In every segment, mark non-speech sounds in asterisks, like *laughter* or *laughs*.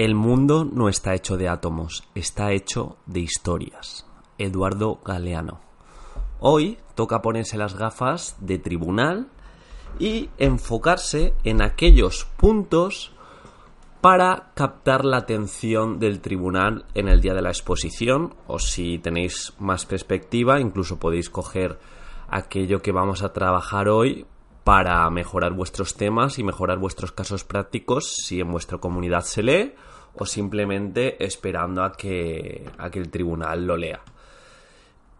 El mundo no está hecho de átomos, está hecho de historias. Eduardo Galeano. Hoy toca ponerse las gafas de tribunal y enfocarse en aquellos puntos para captar la atención del tribunal en el día de la exposición o si tenéis más perspectiva incluso podéis coger aquello que vamos a trabajar hoy para mejorar vuestros temas y mejorar vuestros casos prácticos si en vuestra comunidad se lee o simplemente esperando a que, a que el tribunal lo lea.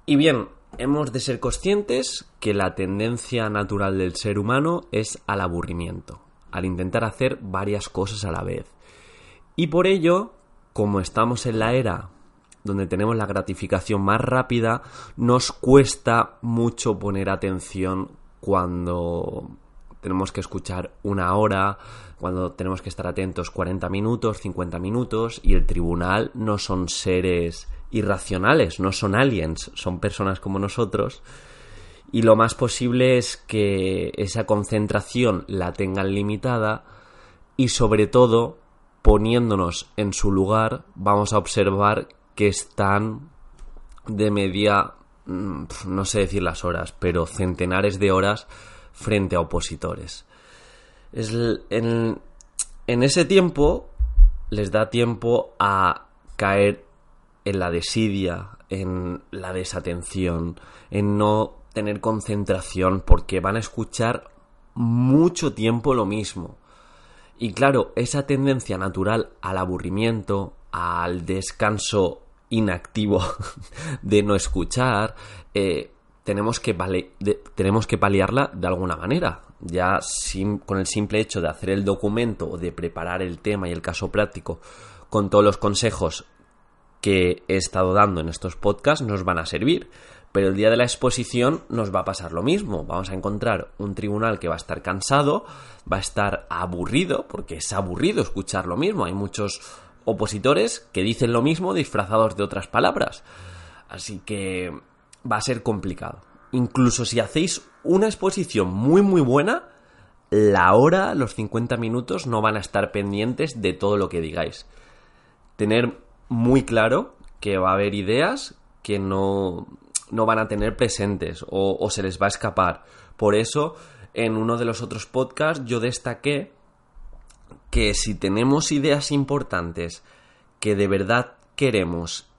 Y bien, hemos de ser conscientes que la tendencia natural del ser humano es al aburrimiento, al intentar hacer varias cosas a la vez. Y por ello, como estamos en la era donde tenemos la gratificación más rápida, nos cuesta mucho poner atención cuando tenemos que escuchar una hora, cuando tenemos que estar atentos 40 minutos, 50 minutos, y el tribunal no son seres irracionales, no son aliens, son personas como nosotros, y lo más posible es que esa concentración la tengan limitada y sobre todo poniéndonos en su lugar vamos a observar que están de media no sé decir las horas, pero centenares de horas frente a opositores. en, en ese tiempo les da tiempo a caer en la desidia, en la desatención, en no tener concentración, porque van a escuchar mucho tiempo lo mismo. Y claro, esa tendencia natural al aburrimiento, al descanso inactivo *laughs* de no escuchar, eh, tenemos, que tenemos que paliarla de alguna manera. Ya con el simple hecho de hacer el documento o de preparar el tema y el caso práctico con todos los consejos que he estado dando en estos podcasts nos van a servir. Pero el día de la exposición nos va a pasar lo mismo. Vamos a encontrar un tribunal que va a estar cansado, va a estar aburrido, porque es aburrido escuchar lo mismo. Hay muchos opositores que dicen lo mismo disfrazados de otras palabras. Así que va a ser complicado. Incluso si hacéis una exposición muy muy buena, la hora, los 50 minutos no van a estar pendientes de todo lo que digáis. Tener muy claro que va a haber ideas que no, no van a tener presentes o, o se les va a escapar. Por eso, en uno de los otros podcasts yo destaqué que si tenemos ideas importantes que de verdad queremos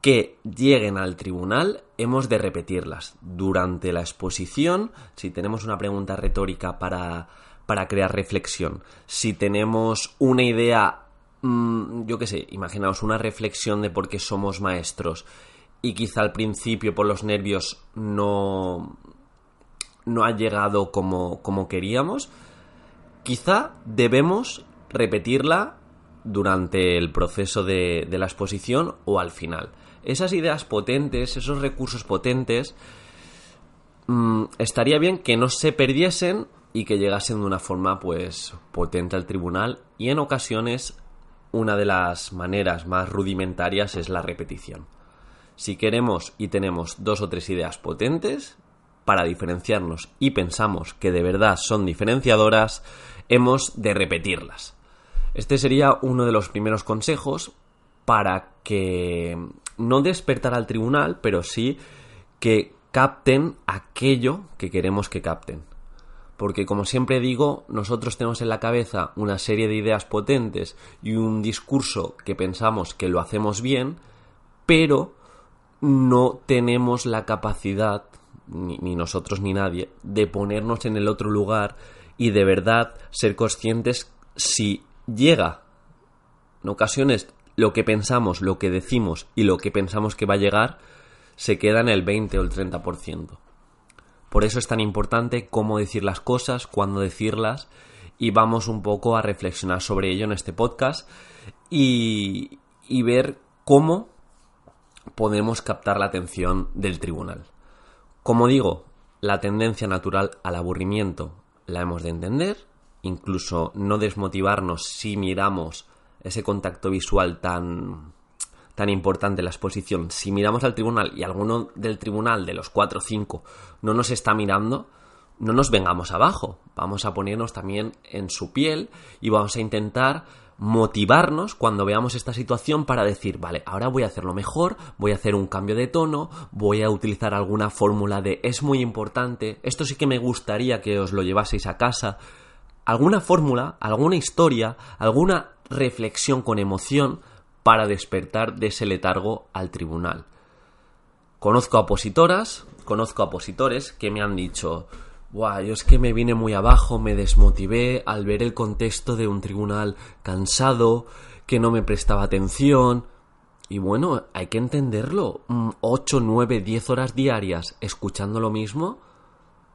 que lleguen al tribunal, hemos de repetirlas. Durante la exposición, si tenemos una pregunta retórica para, para crear reflexión, si tenemos una idea, mm, yo qué sé, imaginaos una reflexión de por qué somos maestros y quizá al principio por los nervios no, no ha llegado como, como queríamos, Quizá debemos repetirla durante el proceso de, la exposición o al final. Esas ideas potentes, esos recursos potentes, mm, estaría bien que no se perdiesen y que llegasen de una forma pues potente al tribunal y en ocasiones una de las maneras más rudimentarias es la repetición. Si queremos y tenemos dos o tres ideas potentes para diferenciarnos y pensamos que de verdad son diferenciadoras, hemos de repetirlas. Este sería uno de los primeros consejos para que no despertar al tribunal, pero sí que capten aquello que queremos que capten. Porque como siempre digo, nosotros tenemos en la cabeza una serie de ideas potentes y un discurso que pensamos que lo hacemos bien, pero no tenemos la capacidad, ni, ni nosotros ni nadie, de ponernos en el otro lugar y de verdad ser conscientes si llega en ocasiones lo que pensamos, lo que decimos y lo que pensamos que va a llegar se queda en el 20 o el 30%. Por eso es tan importante cómo decir las cosas, cuándo decirlas y vamos un poco a reflexionar sobre ello en este podcast y, y ver cómo podemos captar la atención del tribunal. Como digo, la tendencia natural al aburrimiento la hemos de entender, incluso no desmotivarnos si miramos ese contacto visual tan tan importante la exposición. Si miramos al tribunal y alguno del tribunal de los cuatro o cinco no nos está mirando, no nos vengamos abajo. Vamos a ponernos también en su piel y vamos a intentar motivarnos cuando veamos esta situación para decir, vale, ahora voy a hacerlo mejor, voy a hacer un cambio de tono, voy a utilizar alguna fórmula de es muy importante, esto sí que me gustaría que os lo llevaseis a casa, alguna fórmula, alguna historia, alguna reflexión con emoción para despertar de ese letargo al tribunal. Conozco a opositoras, conozco a opositores que me han dicho, Buah, yo es que me vine muy abajo, me desmotivé al ver el contexto de un tribunal cansado, que no me prestaba atención. Y bueno, hay que entenderlo. 8, 9, 10 horas diarias escuchando lo mismo.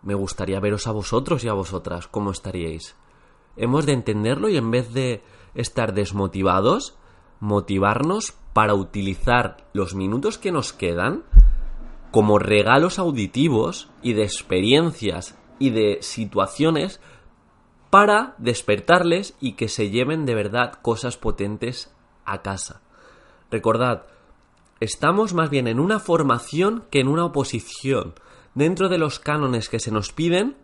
Me gustaría veros a vosotros y a vosotras, cómo estaríais. Hemos de entenderlo y en vez de estar desmotivados, motivarnos para utilizar los minutos que nos quedan como regalos auditivos y de experiencias y de situaciones para despertarles y que se lleven de verdad cosas potentes a casa. Recordad, estamos más bien en una formación que en una oposición. Dentro de los cánones que se nos piden,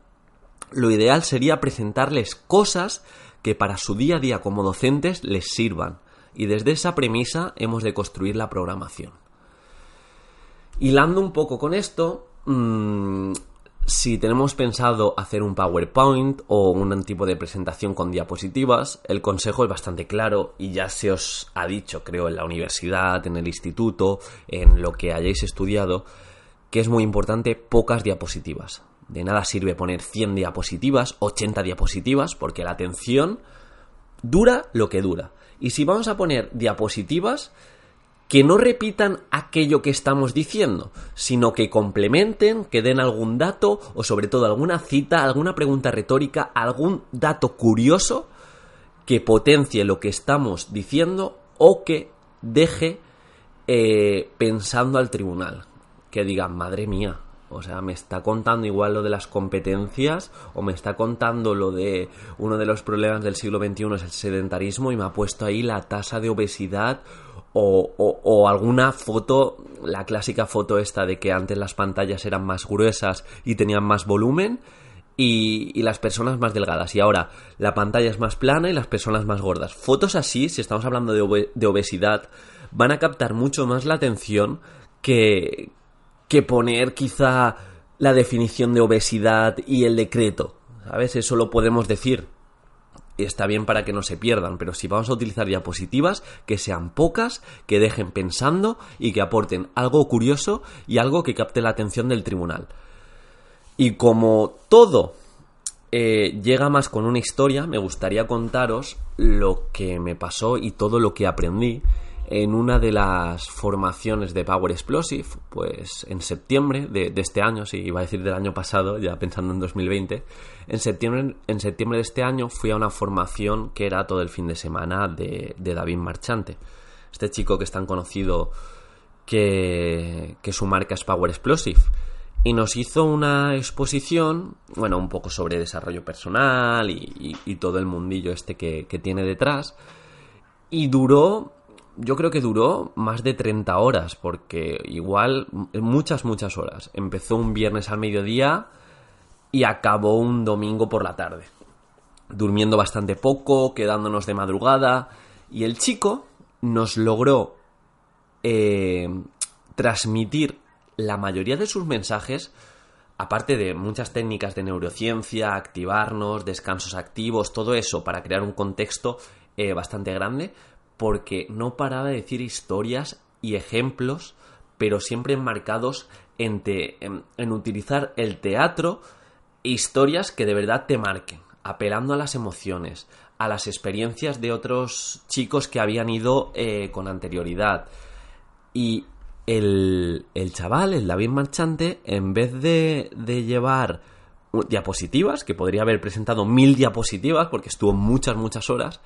lo ideal sería presentarles cosas que para su día a día como docentes les sirvan. Y desde esa premisa hemos de construir la programación. Hilando un poco con esto, mmm, si tenemos pensado hacer un PowerPoint o un tipo de presentación con diapositivas, el consejo es bastante claro y ya se os ha dicho, creo, en la universidad, en el instituto, en lo que hayáis estudiado, que es muy importante pocas diapositivas. De nada sirve poner 100 diapositivas, 80 diapositivas, porque la atención dura lo que dura. Y si vamos a poner diapositivas, que no repitan aquello que estamos diciendo, sino que complementen, que den algún dato o sobre todo alguna cita, alguna pregunta retórica, algún dato curioso que potencie lo que estamos diciendo o que deje eh, pensando al tribunal. Que digan, madre mía, o sea, me está contando igual lo de las competencias o me está contando lo de uno de los problemas del siglo XXI es el sedentarismo y me ha puesto ahí la tasa de obesidad o, alguna foto, la clásica foto esta de que antes las pantallas eran más gruesas y tenían más volumen y, las personas más delgadas y ahora la pantalla es más plana y las personas más gordas. Fotos así, si estamos hablando de, de obesidad, van a captar mucho más la atención que, que poner quizá la definición de obesidad y el decreto. ¿Sabes? Eso lo podemos decir está bien para que no se pierdan, pero si vamos a utilizar diapositivas, que sean pocas, que dejen pensando y que aporten algo curioso y algo que capte la atención del tribunal. Y como todo eh, llega más con una historia, me gustaría contaros lo que me pasó y todo lo que aprendí en una de las formaciones de Power Explosive, pues en septiembre de, este año, si iba a decir del año pasado, ya pensando en 2020, en septiembre, en septiembre de este año fui a una formación que era todo el fin de semana de, David Marchante. Este chico que es tan conocido que, que su marca es Power Explosive. Y nos hizo una exposición, bueno, un poco sobre desarrollo personal y, todo el mundillo este que, que tiene detrás. Y duró yo creo que duró más de 30 horas, porque igual muchas, muchas horas. Empezó un viernes al mediodía y acabó un domingo por la tarde. Durmiendo bastante poco, quedándonos de madrugada. Y el chico nos logró eh, transmitir la mayoría de sus mensajes, aparte de muchas técnicas de neurociencia, activarnos, descansos activos, todo eso para crear un contexto eh, bastante grande, porque no paraba de decir historias y ejemplos, pero siempre enmarcados en, en, utilizar el teatro historias que de verdad te marquen, apelando a las emociones, a las experiencias de otros chicos que habían ido eh, con anterioridad. Y el, el, chaval, el David Marchante, en vez de, de llevar diapositivas, que podría haber presentado mil diapositivas, porque estuvo muchas, muchas horas,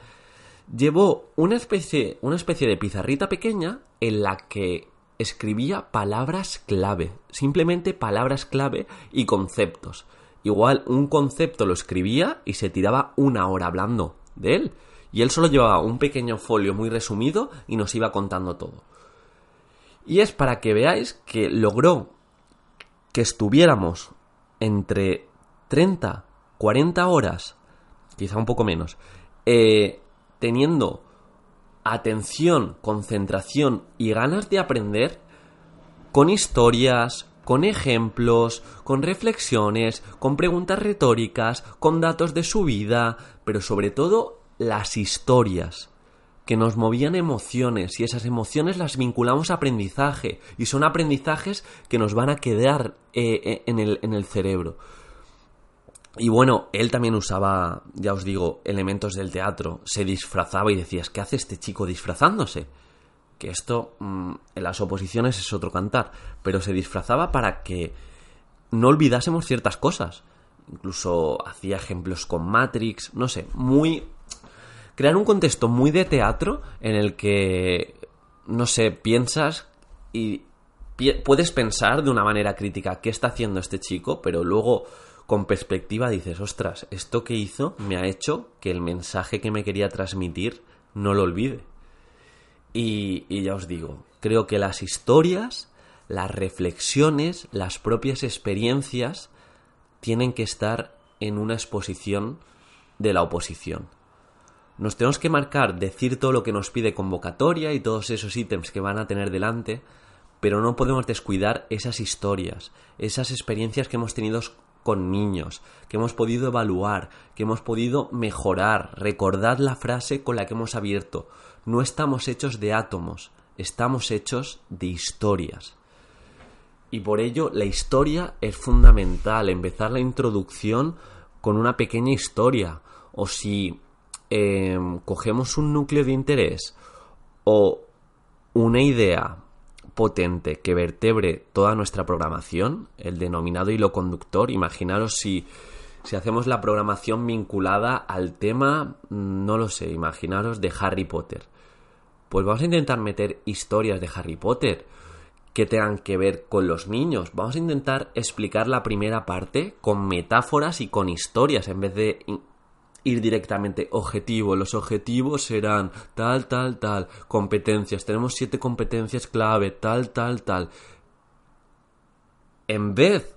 llevó una especie, una especie de pizarrita pequeña en la que escribía palabras clave, simplemente palabras clave y conceptos. Igual un concepto lo escribía y se tiraba una hora hablando de él. Y él solo llevaba un pequeño folio muy resumido y nos iba contando todo. Y es para que veáis que logró que estuviéramos entre 30, 40 horas, quizá un poco menos, eh, teniendo atención, concentración y ganas de aprender con historias, con ejemplos, con reflexiones, con preguntas retóricas, con datos de su vida, pero sobre todo las historias que nos movían emociones y esas emociones las vinculamos a aprendizaje y son aprendizajes que nos van a quedar eh, eh, en, el, en el cerebro. Y bueno, él también usaba, ya os digo, elementos del teatro, se disfrazaba y decías, ¿qué hace este chico disfrazándose? Que esto mm, en las oposiciones es otro cantar, pero se disfrazaba para que no olvidásemos ciertas cosas. Incluso hacía ejemplos con Matrix, no sé, muy crear un contexto muy de teatro en el que, no sé, piensas y puedes pensar de una manera crítica qué está haciendo este chico, pero luego con perspectiva dices, ostras, esto que hizo me ha hecho que el mensaje que me quería transmitir no lo olvide. Y, ya os digo, creo que las historias, las reflexiones, las propias experiencias tienen que estar en una exposición de la oposición. Nos tenemos que marcar, decir todo lo que nos pide convocatoria y todos esos ítems que van a tener delante, pero no podemos descuidar esas historias, esas experiencias que hemos tenido con niños, que hemos podido evaluar, que hemos podido mejorar. Recordad la frase con la que hemos abierto. No estamos hechos de átomos, estamos hechos de historias. Y por ello la historia es fundamental, empezar la introducción con una pequeña historia. O si Em, cogemos un núcleo de interés o una idea potente que vertebre toda nuestra programación, el denominado hilo conductor, imaginaros si, si hacemos la programación vinculada al tema, no lo sé, imaginaros de Harry Potter. Pues vamos a intentar meter historias de Harry Potter que tengan que ver con los niños. Vamos a intentar explicar la primera parte con metáforas y con historias en vez de ir directamente objetivo. Los objetivos serán tal, tal, tal. Competencias. Tenemos siete competencias clave, tal, tal, tal. En vez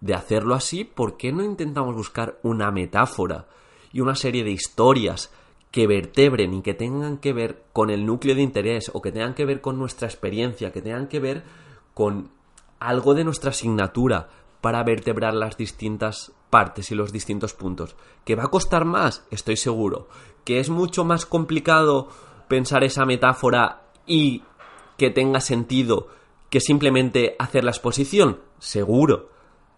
de hacerlo así, ¿por qué no intentamos buscar una metáfora y una serie de historias que vertebren y que tengan que ver con el núcleo de interés o que tengan que ver con nuestra experiencia, que tengan que ver con algo de nuestra asignatura para vertebrar las distintas partes y los distintos puntos. ¿Que va a costar más? Estoy seguro. ¿Que es mucho más complicado pensar esa metáfora y que tenga sentido que simplemente hacer la exposición? Seguro.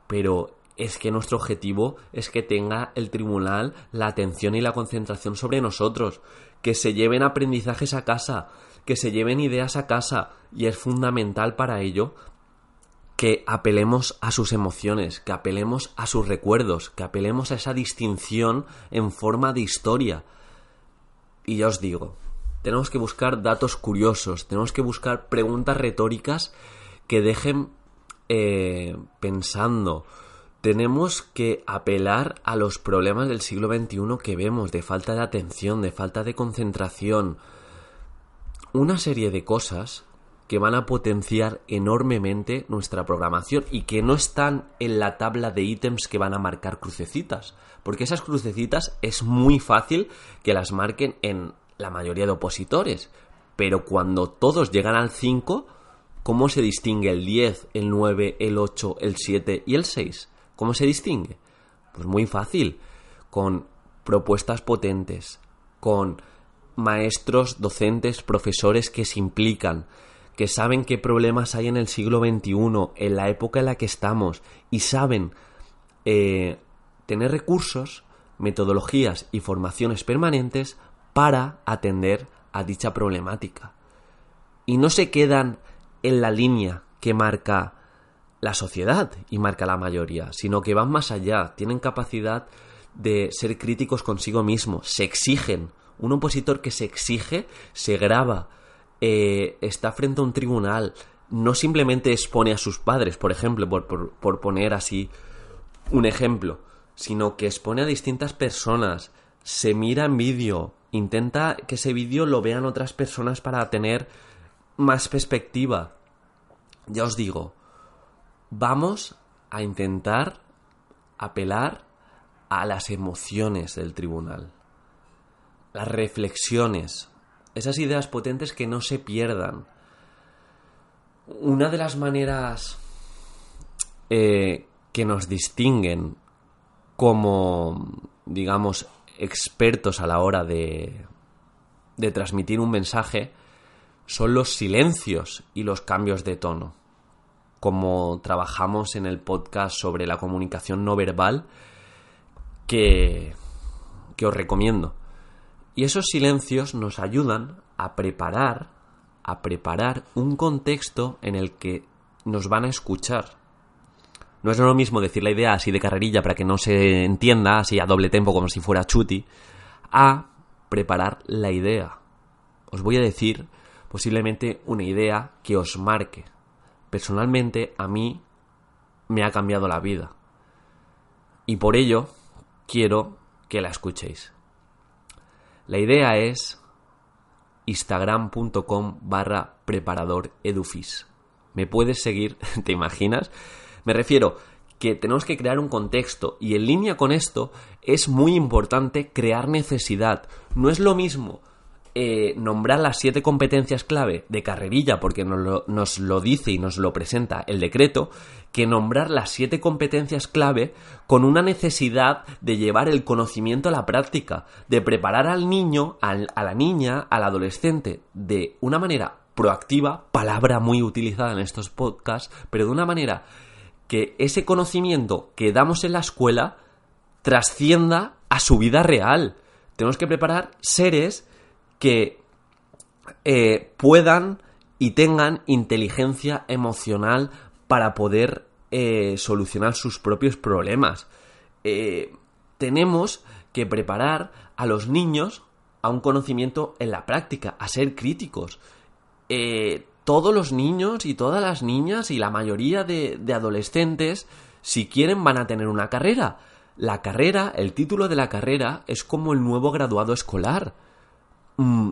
Pero es que nuestro objetivo es que tenga el tribunal la atención y la concentración sobre nosotros, que se lleven aprendizajes a casa, que se lleven ideas a casa, y es fundamental para ello que apelemos a sus emociones, que apelemos a sus recuerdos, que apelemos a esa distinción en forma de historia. Y ya os digo, tenemos que buscar datos curiosos, tenemos que buscar preguntas retóricas que dejen eh, pensando. Tenemos que apelar a los problemas del siglo XXI que vemos, de falta de atención, de falta de concentración. Una serie de cosas que van a potenciar enormemente nuestra programación y que no están en la tabla de ítems que van a marcar crucecitas. Porque esas crucecitas es muy fácil que las marquen en la mayoría de opositores. Pero cuando todos llegan al 5, ¿cómo se distingue el 10, el 9, el 8, el 7 y el 6? ¿Cómo se distingue? Pues muy fácil, con propuestas potentes, con maestros, docentes, profesores que se implican, que saben qué problemas hay en el siglo XXI, en la época en la que estamos, y saben eh, tener recursos, metodologías y formaciones permanentes para atender a dicha problemática. Y no se quedan en la línea que marca la sociedad y marca la mayoría, sino que van más allá, tienen capacidad de ser críticos consigo mismos, se exigen. Un opositor que se exige se graba eh, está frente a un tribunal, no simplemente expone a sus padres, por ejemplo, por, poner así un ejemplo, sino que expone a distintas personas, se mira en vídeo, intenta que ese vídeo lo vean otras personas para tener más perspectiva. Ya os digo, vamos a intentar apelar a las emociones del tribunal, las reflexiones, esas ideas potentes que no se pierdan. Una de las maneras eh, que nos distinguen como, digamos, expertos a la hora de, de transmitir un mensaje son los silencios y los cambios de tono. Como trabajamos en el podcast sobre la comunicación no verbal, que, que os recomiendo. Y esos silencios nos ayudan a preparar, a preparar un contexto en el que nos van a escuchar. No es lo mismo decir la idea así de carrerilla para que no se entienda, así a doble tempo como si fuera chuti, a preparar la idea. Os voy a decir posiblemente una idea que os marque. Personalmente a mí me ha cambiado la vida. Y por ello quiero que la escuchéis. La idea es instagram.com barra preparador edufis. Me puedes seguir, *laughs* ¿te imaginas? Me refiero que tenemos que crear un contexto y en línea con esto es muy importante crear necesidad. No es lo mismo eh, nombrar las siete competencias clave de carrerilla, porque nos lo, nos lo, dice y nos lo presenta el decreto, que nombrar las siete competencias clave con una necesidad de llevar el conocimiento a la práctica, de preparar al niño, al, a la niña, al adolescente, de una manera proactiva, palabra muy utilizada en estos podcasts, pero de una manera que ese conocimiento que damos en la escuela trascienda a su vida real. Tenemos que preparar seres que eh, puedan y tengan inteligencia emocional para poder eh, solucionar sus propios problemas. Eh, tenemos que preparar a los niños a un conocimiento en la práctica, a ser críticos. todos los niños y todas las niñas y la mayoría de adolescentes, si quieren, van a tener una carrera. La carrera, el título de la carrera, es como el nuevo graduado escolar Mm,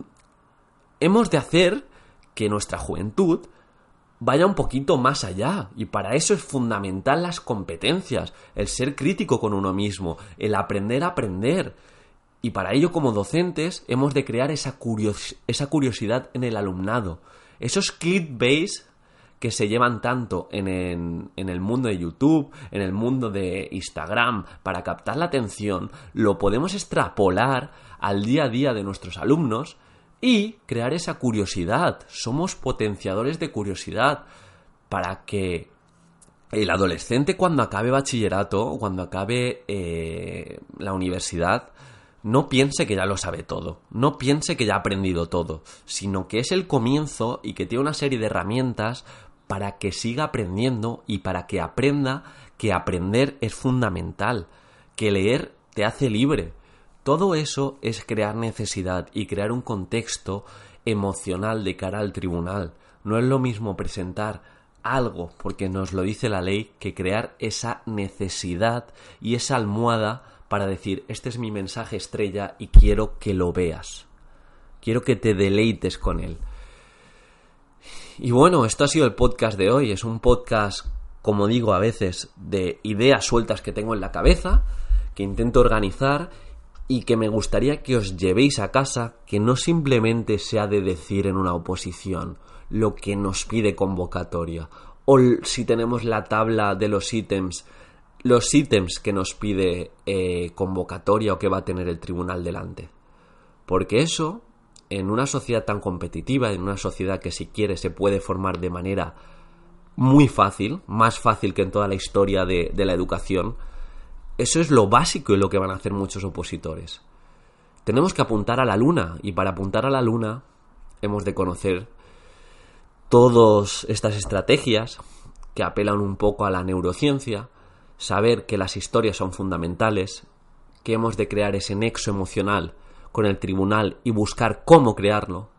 hemos de hacer que nuestra juventud vaya un poquito más allá. Y para eso es fundamental las competencias, el ser crítico con uno mismo, el aprender a aprender. Y para ello, como docentes, hemos de crear esa, curiosidad en el alumnado. Esos clickbaits que se llevan tanto en, en, el mundo de YouTube, en el mundo de Instagram, para captar la atención, lo podemos extrapolar al día a día de nuestros alumnos y crear esa curiosidad. Somos potenciadores de curiosidad para que el adolescente cuando acabe bachillerato cuando acabe eh, la universidad no piense que ya lo sabe todo, no piense que ya ha aprendido todo, sino que es el comienzo y que tiene una serie de herramientas para que siga aprendiendo y para que aprenda que aprender es fundamental, que leer te hace libre. Todo eso es crear necesidad y crear un contexto emocional de cara al tribunal. No es lo mismo presentar algo, porque nos lo dice la ley, que crear esa necesidad y esa almohada para decir, este es mi mensaje estrella y quiero que lo veas. Quiero que te deleites con él. Y bueno, esto ha sido el podcast de hoy. Es un podcast, como digo a veces, de ideas sueltas que tengo en la cabeza, que intento organizar y que me gustaría que os llevéis a casa, que no simplemente sea de decir en una oposición lo que nos pide convocatoria, o si tenemos la tabla de los ítems, los ítems que nos pide eh, convocatoria o que va a tener el tribunal delante. Porque eso en una sociedad tan competitiva, en una sociedad que si quiere se puede formar de manera muy fácil, más fácil que en toda la historia de, la educación, eso es lo básico y lo que van a hacer muchos opositores. Tenemos que apuntar a la luna y para apuntar a la luna hemos de conocer todas estas estrategias que apelan un poco a la neurociencia, saber que las historias son fundamentales, que hemos de crear ese nexo emocional con el tribunal y buscar cómo crearlo,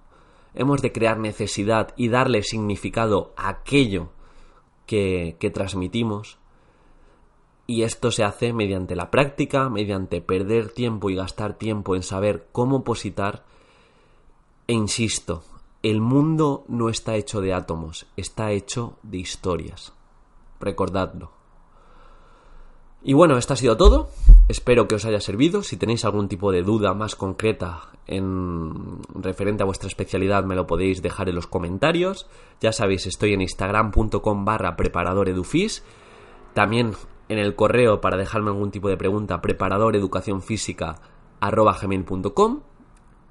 hemos de crear necesidad y darle significado a aquello que, que transmitimos. Y esto se hace mediante la práctica, mediante perder tiempo y gastar tiempo en saber cómo positar. E insisto, el mundo no está hecho de átomos, está hecho de historias. Recordadlo. Y bueno, esto ha sido todo. Espero que os haya servido. Si tenéis algún tipo de duda más concreta en referente a vuestra especialidad, me lo podéis dejar en los comentarios. Ya sabéis, estoy en instagram.com barra preparadoredufis. También en el correo para dejarme algún tipo de pregunta, preparadoreducacionfísica.com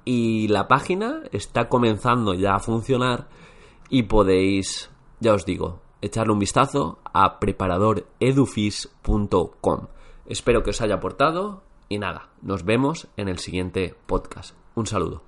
y la página está comenzando ya a funcionar y podéis, ya os digo, echarle un vistazo a preparadoredufis.com. Espero que os haya aportado y nada, nos vemos en el siguiente podcast. Un saludo.